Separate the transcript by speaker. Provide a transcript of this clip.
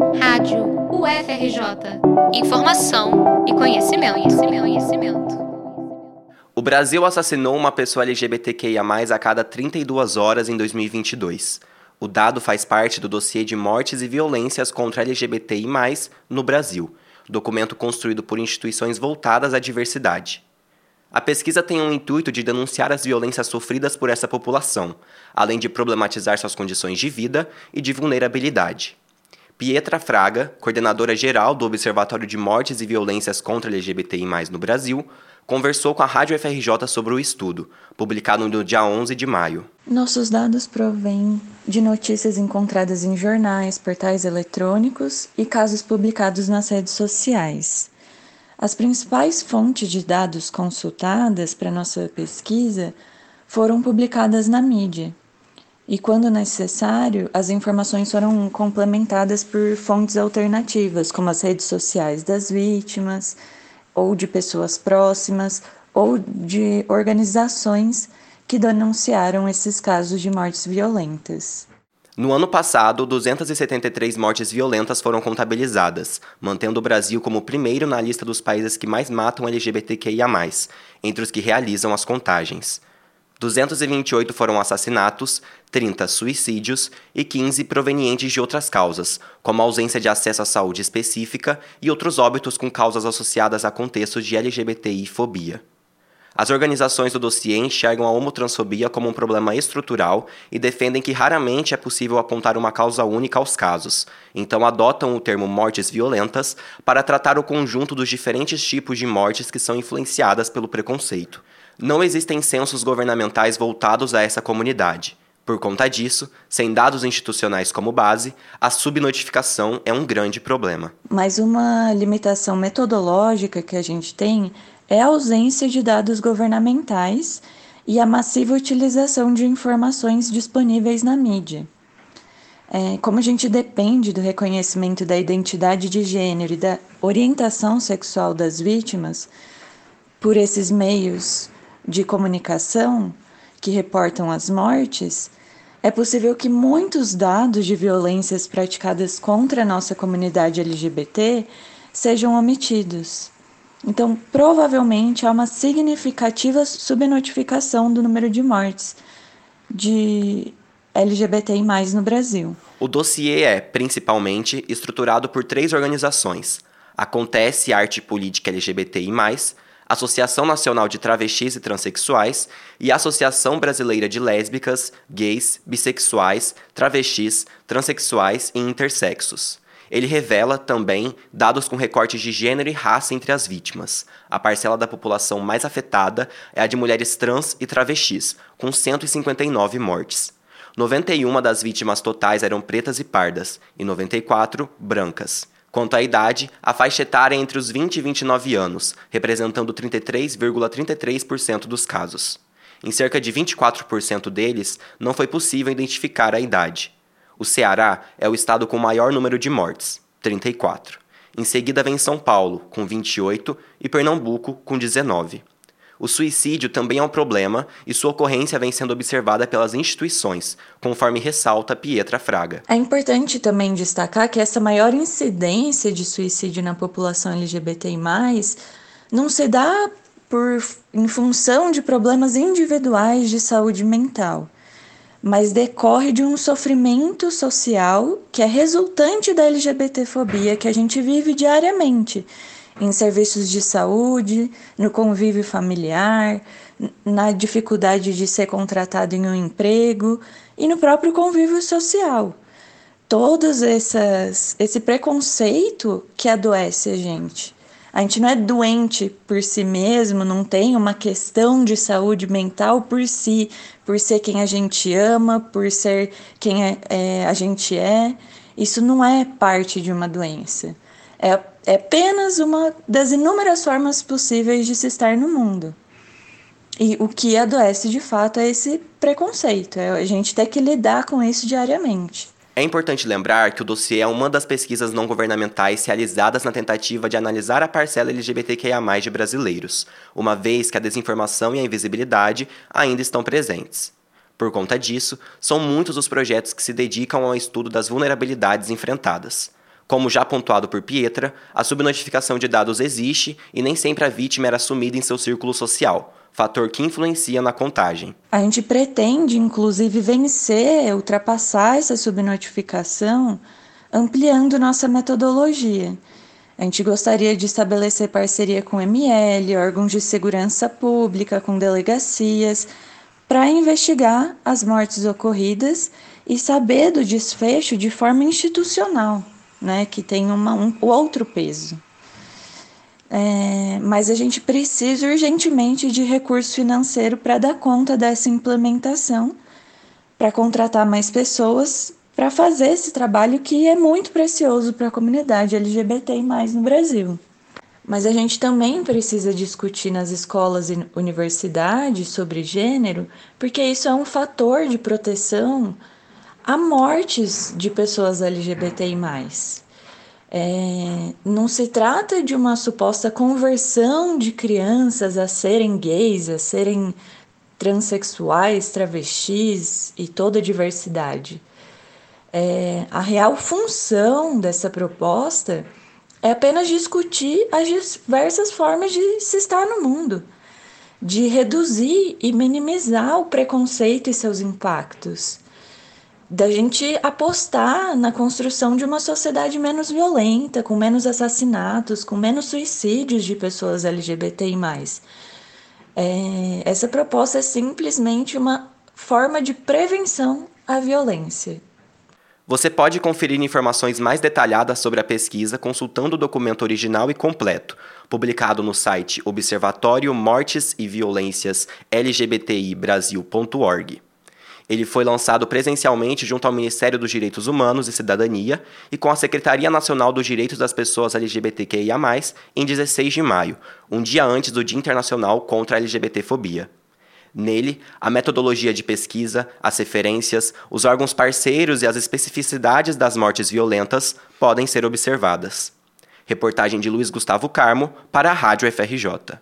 Speaker 1: Rádio UFRJ. Informação e conhecimento, conhecimento, conhecimento.
Speaker 2: O Brasil assassinou uma pessoa LGBTQIA+, a cada 32 horas em 2022. O dado faz parte do dossiê de mortes e violências contra LGBTI+, no Brasil, documento construído por instituições voltadas à diversidade. A pesquisa tem um intuito de denunciar as violências sofridas por essa população, além de problematizar suas condições de vida e de vulnerabilidade. Pietra Fraga, coordenadora geral do Observatório de Mortes e Violências contra LGBTI+, no Brasil, conversou com a Rádio FRJ sobre o estudo, publicado no dia 11 de maio.
Speaker 3: Nossos dados provêm de notícias encontradas em jornais, portais eletrônicos e casos publicados nas redes sociais. As principais fontes de dados consultadas para nossa pesquisa foram publicadas na mídia. E, quando necessário, as informações foram complementadas por fontes alternativas, como as redes sociais das vítimas, ou de pessoas próximas, ou de organizações que denunciaram esses casos de mortes violentas.
Speaker 2: No ano passado, 273 mortes violentas foram contabilizadas, mantendo o Brasil como o primeiro na lista dos países que mais matam LGBTQIA, entre os que realizam as contagens. 228 foram assassinatos, 30 suicídios e 15 provenientes de outras causas, como ausência de acesso à saúde específica e outros óbitos com causas associadas a contextos de LGBTI-fobia. As organizações do dossiê enxergam a homotransfobia como um problema estrutural e defendem que raramente é possível apontar uma causa única aos casos, então adotam o termo mortes violentas para tratar o conjunto dos diferentes tipos de mortes que são influenciadas pelo preconceito. Não existem censos governamentais voltados a essa comunidade. Por conta disso, sem dados institucionais como base, a subnotificação é um grande problema.
Speaker 3: Mas uma limitação metodológica que a gente tem é a ausência de dados governamentais e a massiva utilização de informações disponíveis na mídia. É, como a gente depende do reconhecimento da identidade de gênero e da orientação sexual das vítimas por esses meios de comunicação que reportam as mortes, é possível que muitos dados de violências praticadas contra a nossa comunidade LGBT sejam omitidos. Então, provavelmente há uma significativa subnotificação do número de mortes de LGBTI no Brasil.
Speaker 2: O dossiê é, principalmente, estruturado por três organizações: Acontece Arte Política LGBTI, Associação Nacional de Travestis e Transsexuais e Associação Brasileira de Lésbicas, Gays, Bissexuais, Travestis, Transsexuais e Intersexos. Ele revela também dados com recortes de gênero e raça entre as vítimas. A parcela da população mais afetada é a de mulheres trans e travestis, com 159 mortes. 91 das vítimas totais eram pretas e pardas, e 94 brancas. Quanto à idade, a faixa etária é entre os 20 e 29 anos, representando 33,33% dos casos. Em cerca de 24% deles, não foi possível identificar a idade. O Ceará é o estado com maior número de mortes, 34. Em seguida vem São Paulo, com 28, e Pernambuco, com 19. O suicídio também é um problema e sua ocorrência vem sendo observada pelas instituições, conforme ressalta Pietra Fraga.
Speaker 3: É importante também destacar que essa maior incidência de suicídio na população LGBTI, não se dá por, em função de problemas individuais de saúde mental mas decorre de um sofrimento social que é resultante da LGBTfobia que a gente vive diariamente em serviços de saúde, no convívio familiar, na dificuldade de ser contratado em um emprego e no próprio convívio social. Todos essas, esse preconceito que adoece a gente. A gente não é doente por si mesmo, não tem uma questão de saúde mental por si, por ser quem a gente ama, por ser quem é, é, a gente é. Isso não é parte de uma doença. É, é apenas uma das inúmeras formas possíveis de se estar no mundo. E o que adoece de fato é esse preconceito, é a gente ter que lidar com isso diariamente.
Speaker 2: É importante lembrar que o dossiê é uma das pesquisas não governamentais realizadas na tentativa de analisar a parcela LGBTQIA+, de brasileiros, uma vez que a desinformação e a invisibilidade ainda estão presentes. Por conta disso, são muitos os projetos que se dedicam ao estudo das vulnerabilidades enfrentadas. Como já pontuado por Pietra, a subnotificação de dados existe e nem sempre a vítima era assumida em seu círculo social, fator que influencia na contagem.
Speaker 3: A gente pretende, inclusive, vencer, ultrapassar essa subnotificação, ampliando nossa metodologia. A gente gostaria de estabelecer parceria com ML, órgãos de segurança pública, com delegacias, para investigar as mortes ocorridas e saber do desfecho de forma institucional né, que tem uma, um outro peso. É, mas a gente precisa urgentemente de recurso financeiro para dar conta dessa implementação, para contratar mais pessoas para fazer esse trabalho que é muito precioso para a comunidade LGBTI no Brasil. Mas a gente também precisa discutir nas escolas e universidades sobre gênero, porque isso é um fator de proteção a mortes de pessoas LGBTI. É, não se trata de uma suposta conversão de crianças a serem gays, a serem transexuais, travestis e toda a diversidade. É, a real função dessa proposta é apenas discutir as diversas formas de se estar no mundo, de reduzir e minimizar o preconceito e seus impactos da gente apostar na construção de uma sociedade menos violenta, com menos assassinatos, com menos suicídios de pessoas LGBTI. É, essa proposta é simplesmente uma forma de prevenção à violência.
Speaker 2: Você pode conferir informações mais detalhadas sobre a pesquisa consultando o documento original e completo, publicado no site Observatório Mortes e Violências LGBTI Brasil.org. Ele foi lançado presencialmente junto ao Ministério dos Direitos Humanos e Cidadania e com a Secretaria Nacional dos Direitos das Pessoas LGBTQIA+, em 16 de maio, um dia antes do Dia Internacional contra a LGBTfobia. Nele, a metodologia de pesquisa, as referências, os órgãos parceiros e as especificidades das mortes violentas podem ser observadas. Reportagem de Luiz Gustavo Carmo para a Rádio FRJ.